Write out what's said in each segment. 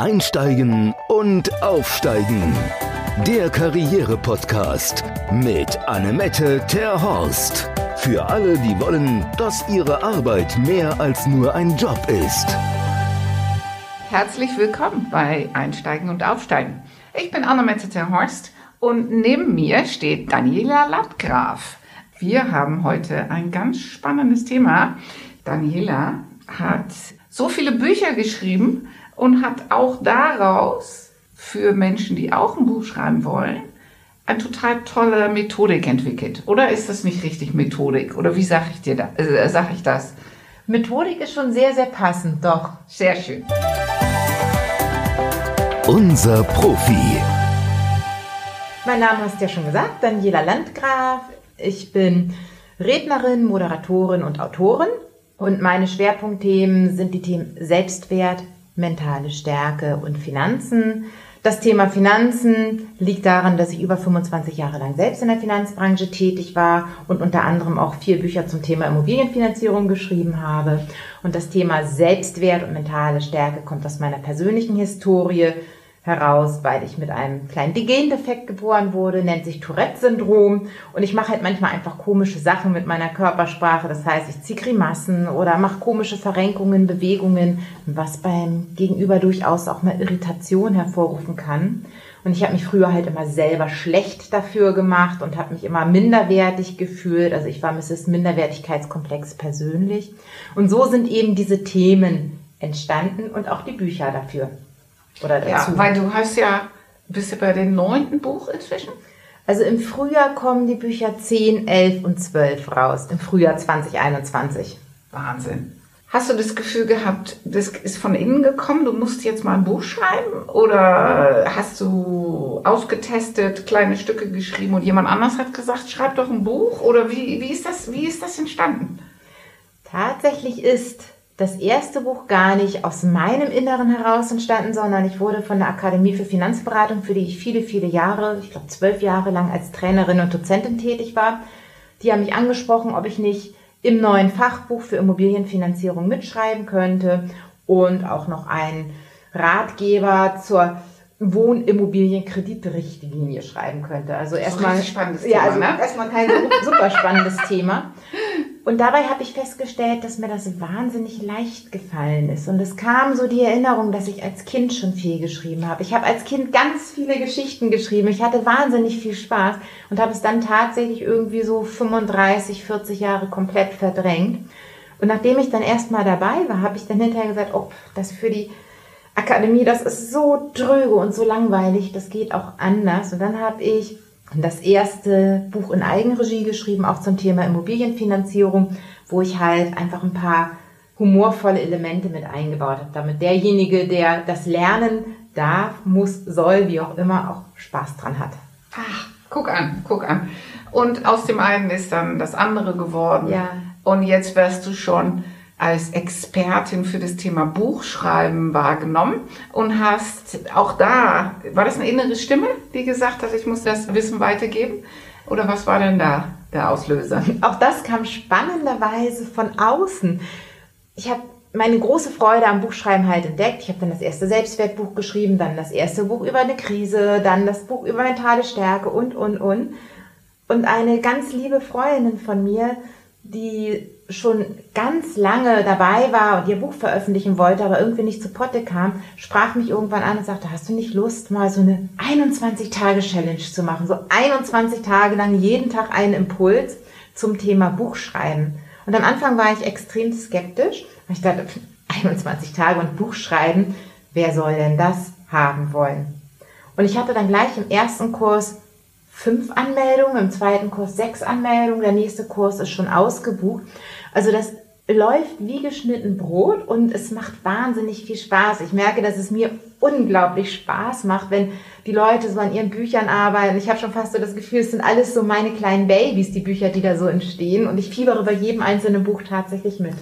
Einsteigen und Aufsteigen. Der Karriere-Podcast mit Annemette Terhorst. Für alle, die wollen, dass ihre Arbeit mehr als nur ein Job ist. Herzlich willkommen bei Einsteigen und Aufsteigen. Ich bin Annemette Terhorst und neben mir steht Daniela Landgraf. Wir haben heute ein ganz spannendes Thema. Daniela hat so viele Bücher geschrieben und hat auch daraus für Menschen, die auch ein Buch schreiben wollen, eine total tolle Methodik entwickelt. Oder ist das nicht richtig Methodik? Oder wie sage ich dir da, äh, sag ich das? Methodik ist schon sehr, sehr passend, doch. Sehr schön. Unser Profi. Mein Name hast du ja schon gesagt, Daniela Landgraf. Ich bin Rednerin, Moderatorin und Autorin. Und meine Schwerpunktthemen sind die Themen Selbstwert, mentale Stärke und Finanzen. Das Thema Finanzen liegt daran, dass ich über 25 Jahre lang selbst in der Finanzbranche tätig war und unter anderem auch vier Bücher zum Thema Immobilienfinanzierung geschrieben habe. Und das Thema Selbstwert und mentale Stärke kommt aus meiner persönlichen Historie heraus, weil ich mit einem kleinen Gendefekt geboren wurde, nennt sich Tourette-Syndrom. Und ich mache halt manchmal einfach komische Sachen mit meiner Körpersprache. Das heißt, ich ziehe Grimassen oder mache komische Verrenkungen, Bewegungen, was beim Gegenüber durchaus auch mal Irritation hervorrufen kann. Und ich habe mich früher halt immer selber schlecht dafür gemacht und habe mich immer minderwertig gefühlt. Also ich war Mrs. Minderwertigkeitskomplex persönlich. Und so sind eben diese Themen entstanden und auch die Bücher dafür. Oder dazu. Ja, weil du hast ja, bist du bei dem neunten Buch inzwischen? Also im Frühjahr kommen die Bücher 10, 11 und 12 raus. Im Frühjahr 2021. Wahnsinn. Hast du das Gefühl gehabt, das ist von innen gekommen, du musst jetzt mal ein Buch schreiben? Oder hast du ausgetestet, kleine Stücke geschrieben und jemand anders hat gesagt, schreib doch ein Buch? Oder wie, wie, ist, das, wie ist das entstanden? Tatsächlich ist das erste Buch gar nicht aus meinem Inneren heraus entstanden, sondern ich wurde von der Akademie für Finanzberatung, für die ich viele, viele Jahre, ich glaube zwölf Jahre lang als Trainerin und Dozentin tätig war, die haben mich angesprochen, ob ich nicht im neuen Fachbuch für Immobilienfinanzierung mitschreiben könnte und auch noch einen Ratgeber zur Wohnimmobilienkreditrichtlinie schreiben könnte. Also erstmal spannendes Thema, ja, also ne? erstmal kein super spannendes Thema. Und dabei habe ich festgestellt, dass mir das wahnsinnig leicht gefallen ist. Und es kam so die Erinnerung, dass ich als Kind schon viel geschrieben habe. Ich habe als Kind ganz viele Geschichten geschrieben. Ich hatte wahnsinnig viel Spaß und habe es dann tatsächlich irgendwie so 35, 40 Jahre komplett verdrängt. Und nachdem ich dann erstmal dabei war, habe ich dann hinterher gesagt, oh, das für die Akademie, das ist so dröge und so langweilig, das geht auch anders. Und dann habe ich das erste Buch in Eigenregie geschrieben, auch zum Thema Immobilienfinanzierung, wo ich halt einfach ein paar humorvolle Elemente mit eingebaut habe, damit derjenige, der das lernen darf, muss, soll, wie auch immer, auch Spaß dran hat. Ach, guck an, guck an. Und aus dem einen ist dann das andere geworden. Ja. Und jetzt wärst du schon als Expertin für das Thema Buchschreiben wahrgenommen und hast auch da, war das eine innere Stimme, die gesagt hat, ich muss das Wissen weitergeben? Oder was war denn da der Auslöser? Auch das kam spannenderweise von außen. Ich habe meine große Freude am Buchschreiben halt entdeckt. Ich habe dann das erste Selbstwertbuch geschrieben, dann das erste Buch über eine Krise, dann das Buch über mentale Stärke und, und, und. Und eine ganz liebe Freundin von mir, die schon ganz lange dabei war und ihr Buch veröffentlichen wollte, aber irgendwie nicht zu Potte kam, sprach mich irgendwann an und sagte, hast du nicht Lust, mal so eine 21-Tage-Challenge zu machen? So 21 Tage lang jeden Tag einen Impuls zum Thema Buchschreiben. Und am Anfang war ich extrem skeptisch. Ich dachte, 21 Tage und Buchschreiben, wer soll denn das haben wollen? Und ich hatte dann gleich im ersten Kurs fünf Anmeldungen, im zweiten Kurs sechs Anmeldungen, der nächste Kurs ist schon ausgebucht. Also das läuft wie geschnitten Brot und es macht wahnsinnig viel Spaß. Ich merke, dass es mir unglaublich Spaß macht, wenn die Leute so an ihren Büchern arbeiten. Ich habe schon fast so das Gefühl, es sind alles so meine kleinen Babys, die Bücher, die da so entstehen. Und ich fiebere bei jedem einzelnen Buch tatsächlich mit.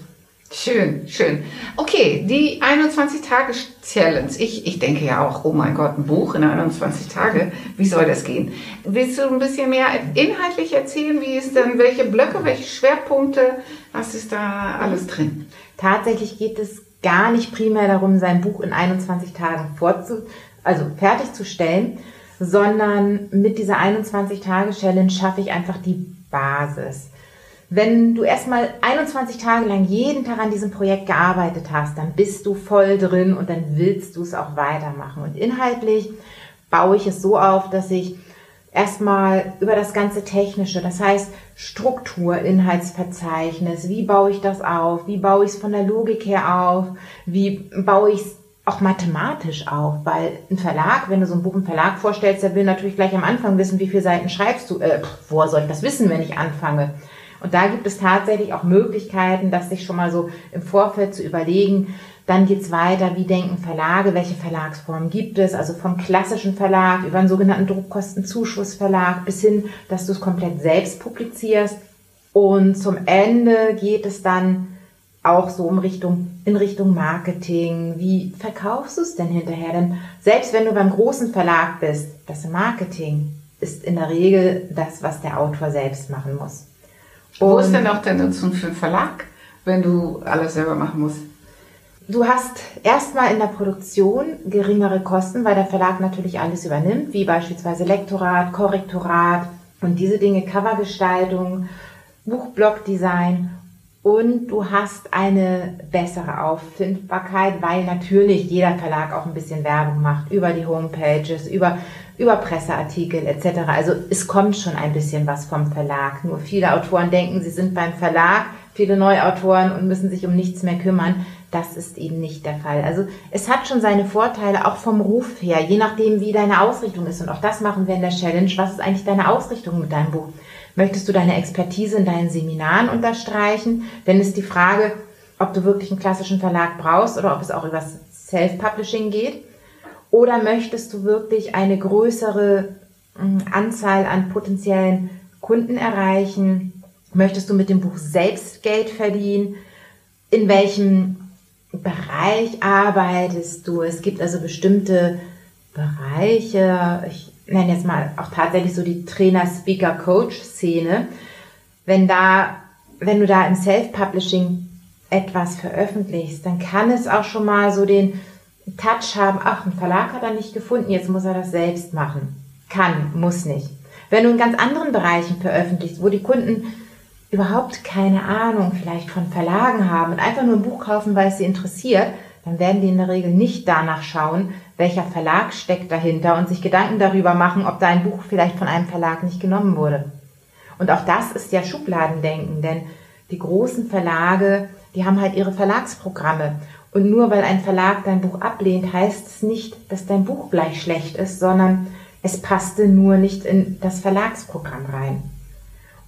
Schön, schön. Okay, die 21-Tage-Challenge. Ich, ich denke ja auch, oh mein Gott, ein Buch in 21 Tage. Wie soll das gehen? Willst du ein bisschen mehr inhaltlich erzählen? Wie ist denn, welche Blöcke, welche Schwerpunkte, was ist da alles drin? Tatsächlich geht es gar nicht primär darum, sein Buch in 21 Tagen vorzu, also fertigzustellen, sondern mit dieser 21-Tage-Challenge schaffe ich einfach die Basis. Wenn du erstmal 21 Tage lang jeden Tag an diesem Projekt gearbeitet hast, dann bist du voll drin und dann willst du es auch weitermachen. Und inhaltlich baue ich es so auf, dass ich erstmal über das ganze Technische, das heißt Struktur, Inhaltsverzeichnis, wie baue ich das auf, wie baue ich es von der Logik her auf, wie baue ich es auch mathematisch auf, weil ein Verlag, wenn du so ein Buch im Verlag vorstellst, der will natürlich gleich am Anfang wissen, wie viele Seiten schreibst du, äh, woher soll ich das wissen, wenn ich anfange? Und da gibt es tatsächlich auch Möglichkeiten, das sich schon mal so im Vorfeld zu überlegen. Dann geht's weiter, wie denken Verlage, welche Verlagsformen gibt es, also vom klassischen Verlag über einen sogenannten Druckkostenzuschussverlag bis hin, dass du es komplett selbst publizierst. Und zum Ende geht es dann auch so um Richtung, in Richtung Marketing. Wie verkaufst du es denn hinterher? Denn selbst wenn du beim großen Verlag bist, das Marketing ist in der Regel das, was der Autor selbst machen muss. Und Wo ist denn auch der Nutzen für den Verlag, wenn du alles selber machen musst? Du hast erstmal in der Produktion geringere Kosten, weil der Verlag natürlich alles übernimmt, wie beispielsweise Lektorat, Korrektorat und diese Dinge, Covergestaltung, Buchblockdesign und du hast eine bessere Auffindbarkeit, weil natürlich jeder Verlag auch ein bisschen Werbung macht über die Homepages, über, über Presseartikel etc. Also es kommt schon ein bisschen was vom Verlag. Nur viele Autoren denken, sie sind beim Verlag, viele Neuautoren und müssen sich um nichts mehr kümmern. Das ist eben nicht der Fall. Also es hat schon seine Vorteile, auch vom Ruf her, je nachdem, wie deine Ausrichtung ist. Und auch das machen wir in der Challenge. Was ist eigentlich deine Ausrichtung mit deinem Buch? Möchtest du deine Expertise in deinen Seminaren unterstreichen? Denn ist die Frage, ob du wirklich einen klassischen Verlag brauchst oder ob es auch über Self-Publishing geht. Oder möchtest du wirklich eine größere hm, Anzahl an potenziellen Kunden erreichen? Möchtest du mit dem Buch selbst Geld verdienen? In welchem Bereich arbeitest du? Es gibt also bestimmte Bereiche. Ich nenne jetzt mal auch tatsächlich so die Trainer, Speaker, Coach-Szene, wenn da, wenn du da im Self-Publishing etwas veröffentlichst, dann kann es auch schon mal so den Touch haben, ach, ein Verlag hat er nicht gefunden, jetzt muss er das selbst machen. Kann, muss nicht. Wenn du in ganz anderen Bereichen veröffentlichst, wo die Kunden überhaupt keine Ahnung vielleicht von Verlagen haben und einfach nur ein Buch kaufen, weil es sie interessiert, dann werden die in der Regel nicht danach schauen, welcher Verlag steckt dahinter und sich Gedanken darüber machen, ob da ein Buch vielleicht von einem Verlag nicht genommen wurde. Und auch das ist ja Schubladendenken, denn die großen Verlage, die haben halt ihre Verlagsprogramme. Und nur weil ein Verlag dein Buch ablehnt, heißt es nicht, dass dein Buch gleich schlecht ist, sondern es passte nur nicht in das Verlagsprogramm rein.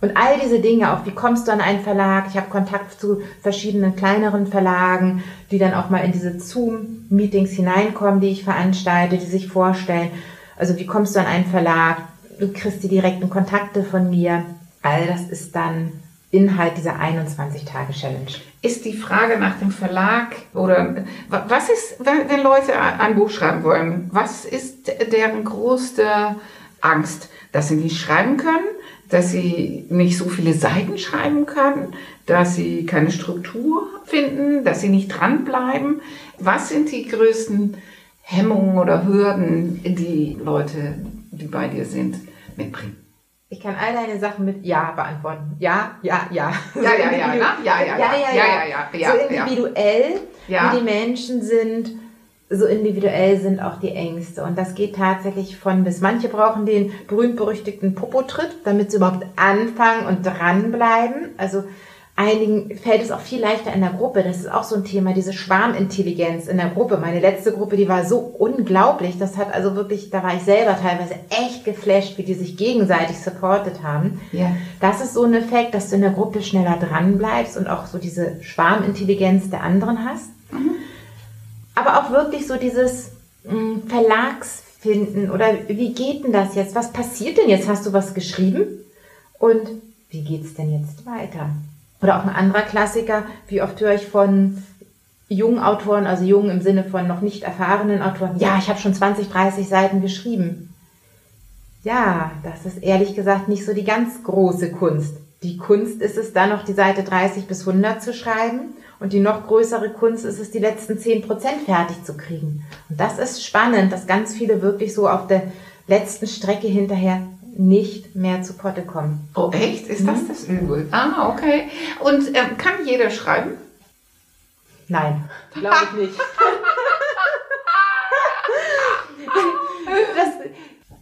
Und all diese Dinge, auch wie kommst du an einen Verlag? Ich habe Kontakt zu verschiedenen kleineren Verlagen, die dann auch mal in diese Zoom-Meetings hineinkommen, die ich veranstalte, die sich vorstellen. Also wie kommst du an einen Verlag? Du kriegst die direkten Kontakte von mir. All das ist dann Inhalt dieser 21-Tage-Challenge. Ist die Frage nach dem Verlag oder was ist, wenn Leute ein Buch schreiben wollen, was ist deren größte Angst? Dass sie nicht schreiben können? dass sie nicht so viele Seiten schreiben können, dass sie keine Struktur finden, dass sie nicht dranbleiben. Was sind die größten Hemmungen oder Hürden, die Leute, die bei dir sind, mitbringen? Ich kann all deine Sachen mit Ja beantworten. Ja, ja, ja. Ja, ja, ja, ja, ja, ja, ja, ja, ja, ja, ja, So individuell, wie die Menschen sind so individuell sind auch die Ängste. Und das geht tatsächlich von bis. Manche brauchen den berühmt-berüchtigten Popotritt, damit sie überhaupt anfangen und dranbleiben. Also einigen fällt es auch viel leichter in der Gruppe. Das ist auch so ein Thema, diese Schwarmintelligenz in der Gruppe. Meine letzte Gruppe, die war so unglaublich. Das hat also wirklich, da war ich selber teilweise echt geflasht, wie die sich gegenseitig supportet haben. Ja. Das ist so ein Effekt, dass du in der Gruppe schneller dranbleibst und auch so diese Schwarmintelligenz der anderen hast. Mhm aber auch wirklich so dieses mh, hm, Verlagsfinden oder wie geht denn das jetzt? Was passiert denn jetzt? Hast du was geschrieben? Und wie geht's denn jetzt weiter? Oder auch ein anderer Klassiker, wie oft höre ich von jungen Autoren, also jung im Sinne von noch nicht erfahrenen Autoren, ja, ich habe schon 20, 30 Seiten geschrieben. Ja, das ist ehrlich gesagt nicht so die ganz große Kunst. Die Kunst ist es dann noch die Seite 30 bis 100 zu schreiben Und die noch größere Kunst ist es, die letzten 10% fertig zu kriegen. Und das ist spannend, dass ganz viele wirklich so auf der letzten Strecke hinterher nicht mehr zu Potte kommen. Oh, echt? Ist das das Übel? Ah, okay. Und ähm, kann jeder schreiben? Nein, glaube ich nicht. das,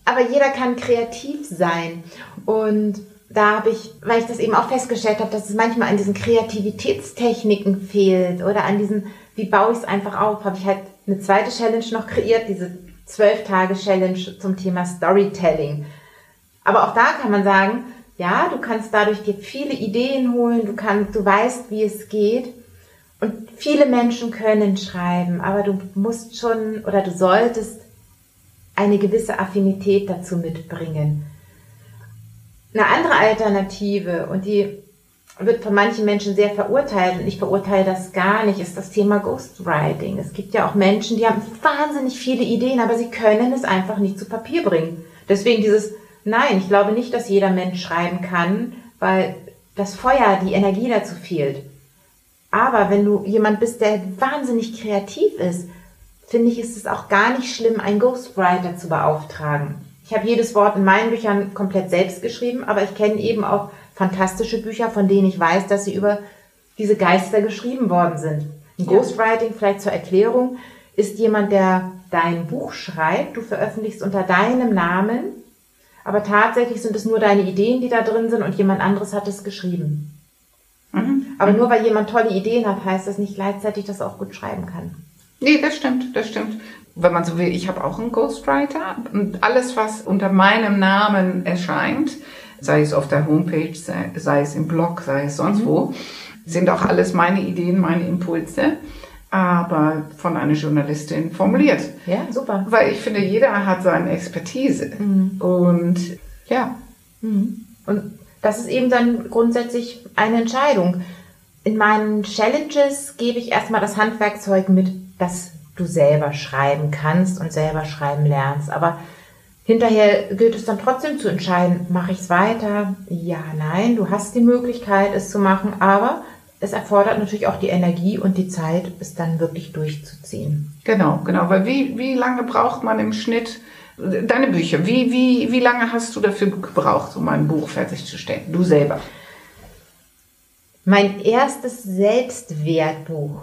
aber jeder kann kreativ sein. Und da habe ich, weil ich das eben auch festgestellt habe, dass es manchmal an diesen Kreativitätstechniken fehlt oder an diesen, wie baue ich es einfach auf, habe ich halt eine zweite Challenge noch kreiert, diese zwölf Tage Challenge zum Thema Storytelling. Aber auch da kann man sagen, ja, du kannst dadurch dir viele Ideen holen, du kannst, du weißt, wie es geht. Und viele Menschen können schreiben, aber du musst schon oder du solltest eine gewisse Affinität dazu mitbringen. Eine andere Alternative, und die wird von manchen Menschen sehr verurteilt, und ich verurteile das gar nicht, ist das Thema Ghostwriting. Es gibt ja auch Menschen, die haben wahnsinnig viele Ideen, aber sie können es einfach nicht zu Papier bringen. Deswegen dieses, nein, ich glaube nicht, dass jeder Mensch schreiben kann, weil das Feuer, die Energie dazu fehlt. Aber wenn du jemand bist, der wahnsinnig kreativ ist, finde ich, ist es auch gar nicht schlimm, einen Ghostwriter zu beauftragen. Ich habe jedes Wort in meinen Büchern komplett selbst geschrieben, aber ich kenne eben auch fantastische Bücher, von denen ich weiß, dass sie über diese Geister geschrieben worden sind. Ein ja. Ghostwriting, vielleicht zur Erklärung, ist jemand, der dein Buch schreibt, du veröffentlichst unter deinem Namen, aber tatsächlich sind es nur deine Ideen, die da drin sind und jemand anderes hat es geschrieben. Mhm. Aber nur weil jemand tolle Ideen hat, heißt das nicht gleichzeitig, dass er auch gut schreiben kann. Nee, das stimmt, das stimmt. Wenn man so will, ich habe auch einen Ghostwriter und alles, was unter meinem Namen erscheint, sei es auf der Homepage, sei, sei es im Blog, sei es sonst mhm. wo, sind auch alles meine Ideen, meine Impulse, aber von einer Journalistin formuliert. Ja, super. Weil ich finde, jeder hat seine Expertise. Mhm. Und ja. Mhm. Und das ist eben dann grundsätzlich eine Entscheidung. In meinen Challenges gebe ich erstmal das Handwerkzeug mit, dass du selber schreiben kannst und selber schreiben lernst. Aber hinterher gilt es dann trotzdem zu entscheiden, mache ich es weiter? Ja, nein, du hast die Möglichkeit, es zu machen, aber es erfordert natürlich auch die Energie und die Zeit, es dann wirklich durchzuziehen. Genau, genau. Weil wie, wie lange braucht man im Schnitt deine Bücher? Wie, wie, wie lange hast du dafür gebraucht, um ein Buch fertigzustellen? Du selber? Mein erstes Selbstwertbuch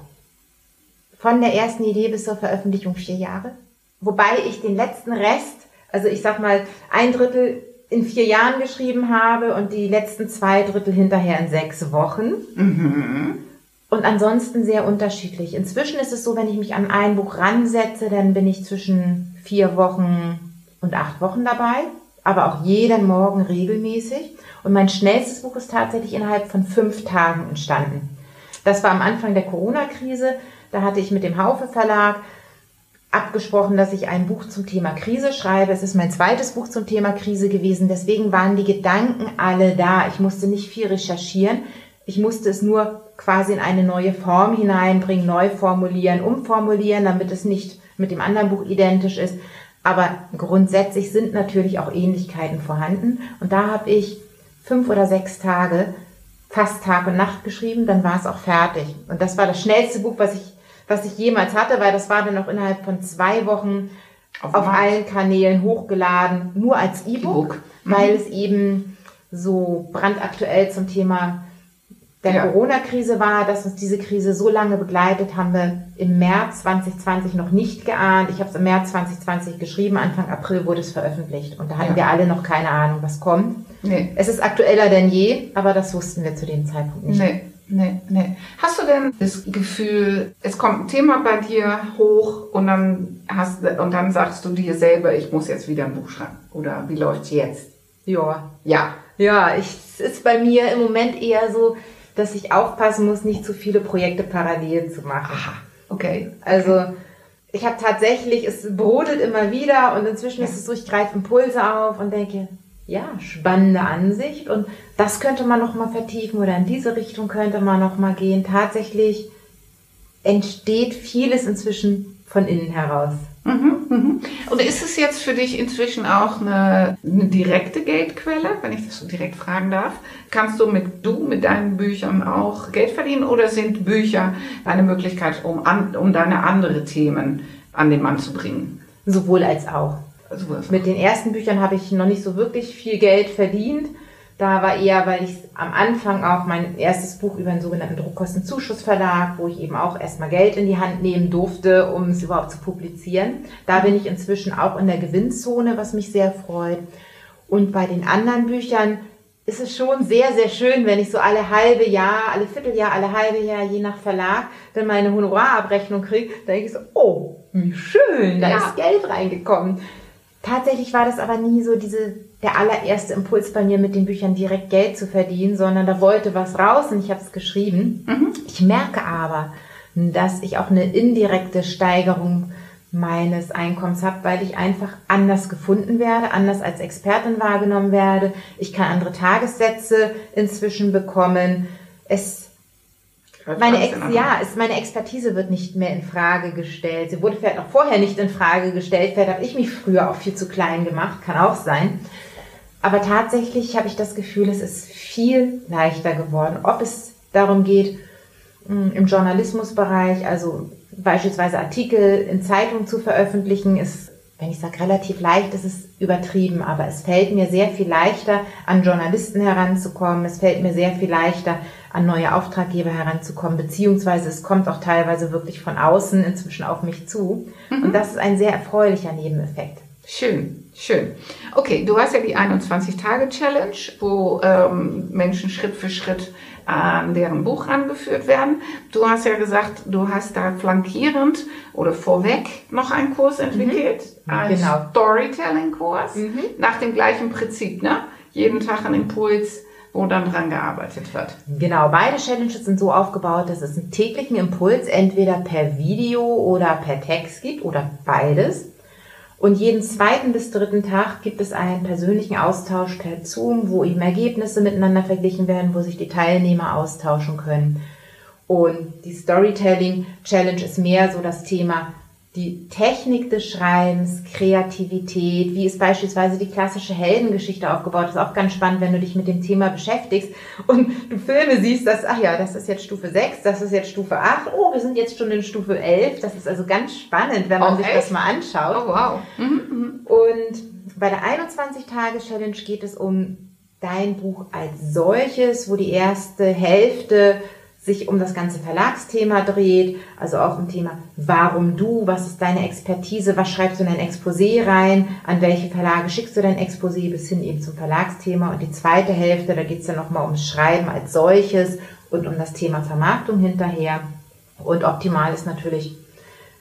von der ersten Idee bis zur Veröffentlichung vier Jahre. Wobei ich den letzten Rest, also ich sag mal ein Drittel in vier Jahren geschrieben habe und die letzten zwei Drittel hinterher in sechs Wochen. Mhm. Und ansonsten sehr unterschiedlich. Inzwischen ist es so, wenn ich mich an ein Buch ransetze, dann bin ich zwischen vier Wochen und acht Wochen dabei, aber auch jeden Morgen regelmäßig. Und mein schnellstes Buch ist tatsächlich innerhalb von fünf Tagen entstanden. Das war am Anfang der Corona-Krise. Da hatte ich mit dem Haufe Verlag abgesprochen, dass ich ein Buch zum Thema Krise schreibe. Es ist mein zweites Buch zum Thema Krise gewesen. Deswegen waren die Gedanken alle da. Ich musste nicht viel recherchieren. Ich musste es nur quasi in eine neue Form hineinbringen, neu formulieren, umformulieren, damit es nicht mit dem anderen Buch identisch ist. Aber grundsätzlich sind natürlich auch Ähnlichkeiten vorhanden. Und da habe ich fünf oder sechs Tage fast Tag und Nacht geschrieben, dann war es auch fertig. Und das war das schnellste Buch, was ich was ich jemals hatte, weil das war dann noch innerhalb von zwei Wochen auf, auf allen Kanälen hochgeladen, nur als E-Book, e weil mhm. es eben so brandaktuell zum Thema der ja. Corona-Krise war, dass uns diese Krise so lange begleitet, haben wir im März 2020 noch nicht geahnt. Ich habe es im März 2020 geschrieben, Anfang April wurde es veröffentlicht und da hatten ja. wir alle noch keine Ahnung, was kommt. Nee. Es ist aktueller denn je, aber das wussten wir zu dem Zeitpunkt nicht. Nee. Nee, nee. Hast du denn das Gefühl, es kommt ein Thema bei dir hoch und dann hast und dann sagst du dir selber, ich muss jetzt wieder ein Buch schreiben? Oder wie läuft's jetzt? Ja. Ja. Ja, ich, es ist bei mir im Moment eher so, dass ich aufpassen muss, nicht zu viele Projekte parallel zu machen. Aha. Okay. Also ich habe tatsächlich, es brodelt immer wieder und inzwischen ja. ist es so, ich greife Impulse auf und denke, ja, spannende Ansicht und das könnte man noch mal vertiefen oder in diese Richtung könnte man noch mal gehen. Tatsächlich entsteht vieles inzwischen von innen heraus. Mhm, mhm. Und ist es jetzt für dich inzwischen auch eine, eine direkte Geldquelle, wenn ich das so direkt fragen darf? Kannst du mit du mit deinen Büchern auch Geld verdienen oder sind Bücher eine Möglichkeit, um, an, um deine andere Themen an den Mann zu bringen? Sowohl als auch. Sowohl als auch. Mit den ersten Büchern habe ich noch nicht so wirklich viel Geld verdient. Da war eher, weil ich am Anfang auch mein erstes Buch über einen sogenannten Druckkostenzuschussverlag, wo ich eben auch erstmal Geld in die Hand nehmen durfte, um es überhaupt zu publizieren. Da bin ich inzwischen auch in der Gewinnzone, was mich sehr freut. Und bei den anderen Büchern ist es schon sehr, sehr schön, wenn ich so alle halbe Jahr, alle Vierteljahr, alle halbe Jahr, je nach Verlag, dann meine Honorarabrechnung kriege, da denke ich so, oh, wie schön, da ja. ist Geld reingekommen. Tatsächlich war das aber nie so diese, der allererste Impuls bei mir, mit den Büchern direkt Geld zu verdienen, sondern da wollte was raus und ich habe es geschrieben. Mhm. Ich merke aber, dass ich auch eine indirekte Steigerung meines Einkommens habe, weil ich einfach anders gefunden werde, anders als Expertin wahrgenommen werde. Ich kann andere Tagessätze inzwischen bekommen. Es meine Ex ja, es, meine Expertise wird nicht mehr in Frage gestellt. Sie wurde vielleicht auch vorher nicht in Frage gestellt. Vielleicht habe ich mich früher auch viel zu klein gemacht, kann auch sein. Aber tatsächlich habe ich das Gefühl, es ist viel leichter geworden. Ob es darum geht, hm, im Journalismusbereich, also beispielsweise Artikel in Zeitungen zu veröffentlichen, ist, wenn ich sage relativ leicht, ist es übertrieben, aber es fällt mir sehr viel leichter, an Journalisten heranzukommen. Es fällt mir sehr viel leichter, an neue Auftraggeber heranzukommen, beziehungsweise es kommt auch teilweise wirklich von außen inzwischen auf mich zu. Mhm. Und das ist ein sehr erfreulicher Nebeneffekt. Schön, schön. Okay, du hast ja die 21-Tage-Challenge, wo ähm, Menschen Schritt für Schritt an deren Buch angeführt werden. Du hast ja gesagt, du hast da flankierend oder vorweg noch einen Kurs entwickelt, mhm. einen genau. Storytelling-Kurs, mhm. nach dem gleichen Prinzip, ne? Jeden Tag ein Impuls wo dann dran gearbeitet wird. Genau, beide Challenges sind so aufgebaut, dass es einen täglichen Impuls entweder per Video oder per Text gibt oder beides. Und jeden zweiten bis dritten Tag gibt es einen persönlichen Austausch per Zoom, wo eben Ergebnisse miteinander verglichen werden, wo sich die Teilnehmer austauschen können. Und die Storytelling Challenge ist mehr so das Thema die Technik des Schreibens, Kreativität, wie ist beispielsweise die klassische Heldengeschichte aufgebaut, das ist auch ganz spannend, wenn du dich mit dem Thema beschäftigst und du Filme siehst, dass, ach ja, das ist jetzt Stufe 6, das ist jetzt Stufe 8, oh, wir sind jetzt schon in Stufe 11, das ist also ganz spannend, wenn man oh, sich echt? das mal anschaut. Oh, wow. Mhm, mhm. Und bei der 21-Tage-Challenge geht es um dein Buch als solches, wo die erste Hälfte sich um das ganze Verlagsthema dreht, also auch im Thema Warum du, was ist deine Expertise, was schreibst du in dein Exposé rein, an welche Verlage schickst du dein Exposé bis hin eben zum Verlagsthema und die zweite Hälfte, da geht es dann nochmal ums Schreiben als solches und um das Thema Vermarktung hinterher und optimal ist natürlich,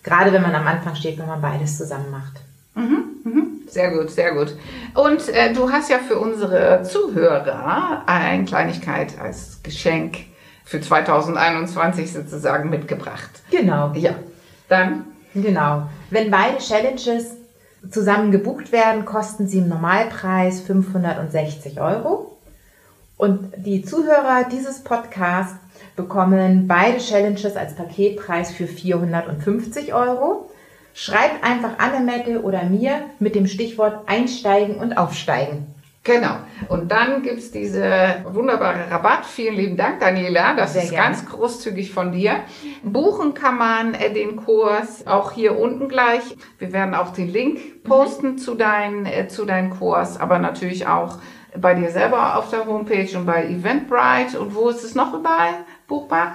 gerade wenn man am Anfang steht, wenn man beides zusammen macht. Mhm, mhm. Sehr gut, sehr gut. Und äh, du hast ja für unsere Zuhörer eine Kleinigkeit als Geschenk für 2021 sozusagen mitgebracht. Genau. Ja. Dann? Genau. Wenn beide Challenges zusammen gebucht werden, kosten sie im Normalpreis 560 Euro. Und die Zuhörer dieses Podcasts bekommen beide Challenges als Paketpreis für 450 Euro. Schreibt einfach Annemette oder mir mit dem Stichwort Einsteigen und Aufsteigen. Genau. Und dann gibt's diese wunderbare Rabatt. Vielen lieben Dank, Daniela. Das Sehr ist gerne. ganz großzügig von dir. Buchen kann man äh, den Kurs auch hier unten gleich. Wir werden auch den Link posten mhm. zu, dein, äh, zu deinem Kurs, aber natürlich auch bei dir selber auf der Homepage und bei Eventbrite. Und wo ist es noch überall buchbar?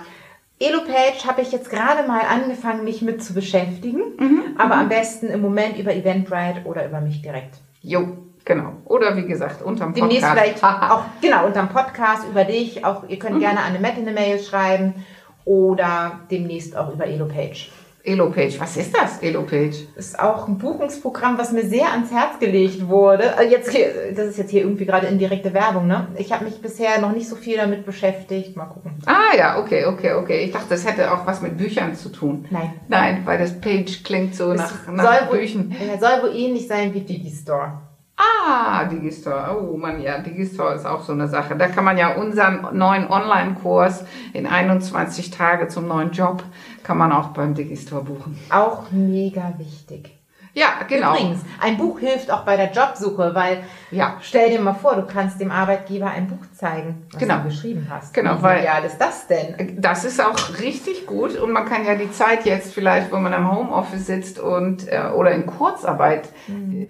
EloPage habe ich jetzt gerade mal angefangen, mich mit zu beschäftigen, mhm. aber mhm. am besten im Moment über Eventbrite oder über mich direkt. Jo, Genau. Oder wie gesagt, unterm Podcast. Demnächst vielleicht auch, genau, unterm Podcast über dich. Auch, ihr könnt mhm. gerne eine Matt eine Mail schreiben oder demnächst auch über EloPage. EloPage, was ist das, EloPage? Das ist auch ein Buchungsprogramm, was mir sehr ans Herz gelegt wurde. Äh, jetzt das ist jetzt hier irgendwie gerade indirekte Werbung, ne? Ich habe mich bisher noch nicht so viel damit beschäftigt. Mal gucken. Ah ja, okay, okay, okay. Ich dachte, das hätte auch was mit Büchern zu tun. Nein. Nein, weil das Page klingt so nach, nach soll Büchern. Wohl, soll wohl ähnlich sein wie Digistore. Ah, Digistore. Oh Mann, ja, Digistore ist auch so eine Sache. Da kann man ja unseren neuen Online-Kurs in 21 Tage zum neuen Job, kann man auch beim Digistore buchen. Auch mega wichtig. Ja, genau. Übrigens, ein Buch hilft auch bei der Jobsuche, weil Ja. stell dir mal vor, du kannst dem Arbeitgeber ein Buch zeigen, was Genau. du geschrieben hast. Genau, Wie weil- genial ist das denn? Das ist auch richtig gut und man kann ja die Zeit jetzt vielleicht, wo man am Homeoffice sitzt und äh, oder in Kurzarbeit,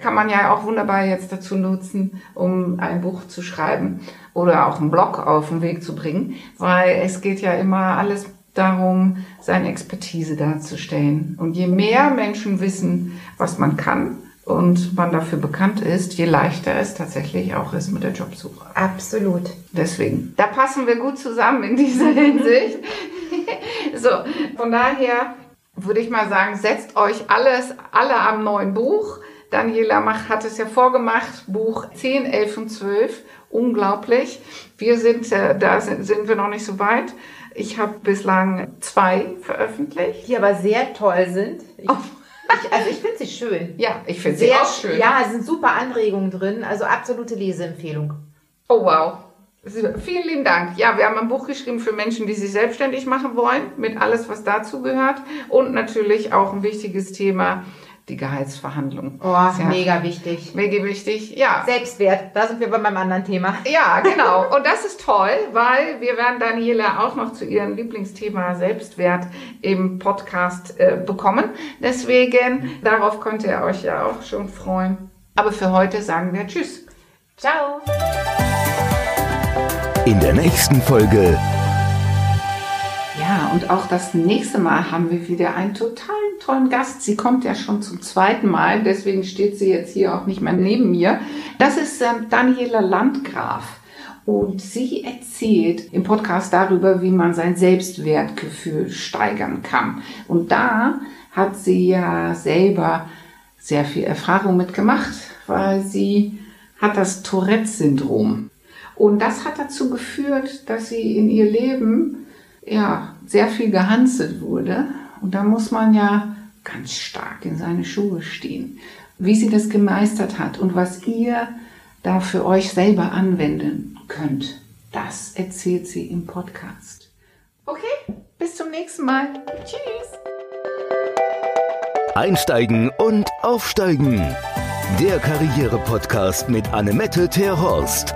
kann man ja auch wunderbar jetzt dazu nutzen, um ein Buch zu schreiben oder auch einen Blog auf den Weg zu bringen, weil es geht ja immer alles darum, seine Expertise darzustellen. Und je mehr Menschen wissen, was man kann und man dafür bekannt ist, je leichter es tatsächlich auch ist mit der Jobsuche. Absolut. Deswegen, da passen wir gut zusammen in dieser Hinsicht. so, von daher würde ich mal sagen, setzt euch alles, alle am neuen Buch. Daniela Mach hat es ja vorgemacht, Buch 10, 11 und 12. Unglaublich. Wir sind, äh, da sind, sind wir noch nicht so weit. Ich habe bislang zwei veröffentlicht. Die aber sehr toll sind. Ich, Oh. ich, also ich finde sie schön. Ja, ich finde sie Sehr auch schön. Ja, es sind super Anregungen drin. Also absolute Leseempfehlung. Oh wow. Vielen lieben Dank. Ja, wir haben ein Buch geschrieben für Menschen, die sich selbstständig machen wollen, mit alles, was dazu gehört. Und natürlich auch ein wichtiges Thema, die Gehaltsverhandlung. Oh, Sehr mega wichtig. Mega wichtig. Ja. Selbstwert, da sind wir bei meinem anderen Thema. Ja, genau. Und das ist toll, weil wir werden Daniela auch noch zu ihrem Lieblingsthema Selbstwert im Podcast äh, bekommen. Deswegen, darauf könnt ihr euch ja auch schon freuen. Aber für heute sagen wir Tschüss. Ciao. In der nächsten Folge Ja, und auch das nächste Mal haben wir wieder einen total tollen Gast. Sie kommt ja schon zum zweiten Mal, deswegen steht sie jetzt hier auch nicht mehr neben mir. Das ist ähm, Daniela Landgraf. Und sie erzählt im Podcast darüber, wie man sein Selbstwertgefühl steigern kann. Und da hat sie ja selber sehr viel Erfahrung mitgemacht, weil sie hat das Tourette-Syndrom. Und das hat dazu geführt, dass sie in ihr Leben ja sehr viel gehanselt wurde. Und da muss man ja ganz stark in seine Schuhe stehen. Wie sie das gemeistert hat und was ihr da für euch selber anwenden könnt, das erzählt sie im Podcast. Okay, bis zum nächsten Mal. Tschüss. Einsteigen und Aufsteigen. Der Karriere-Podcast mit Annemette Terhorst.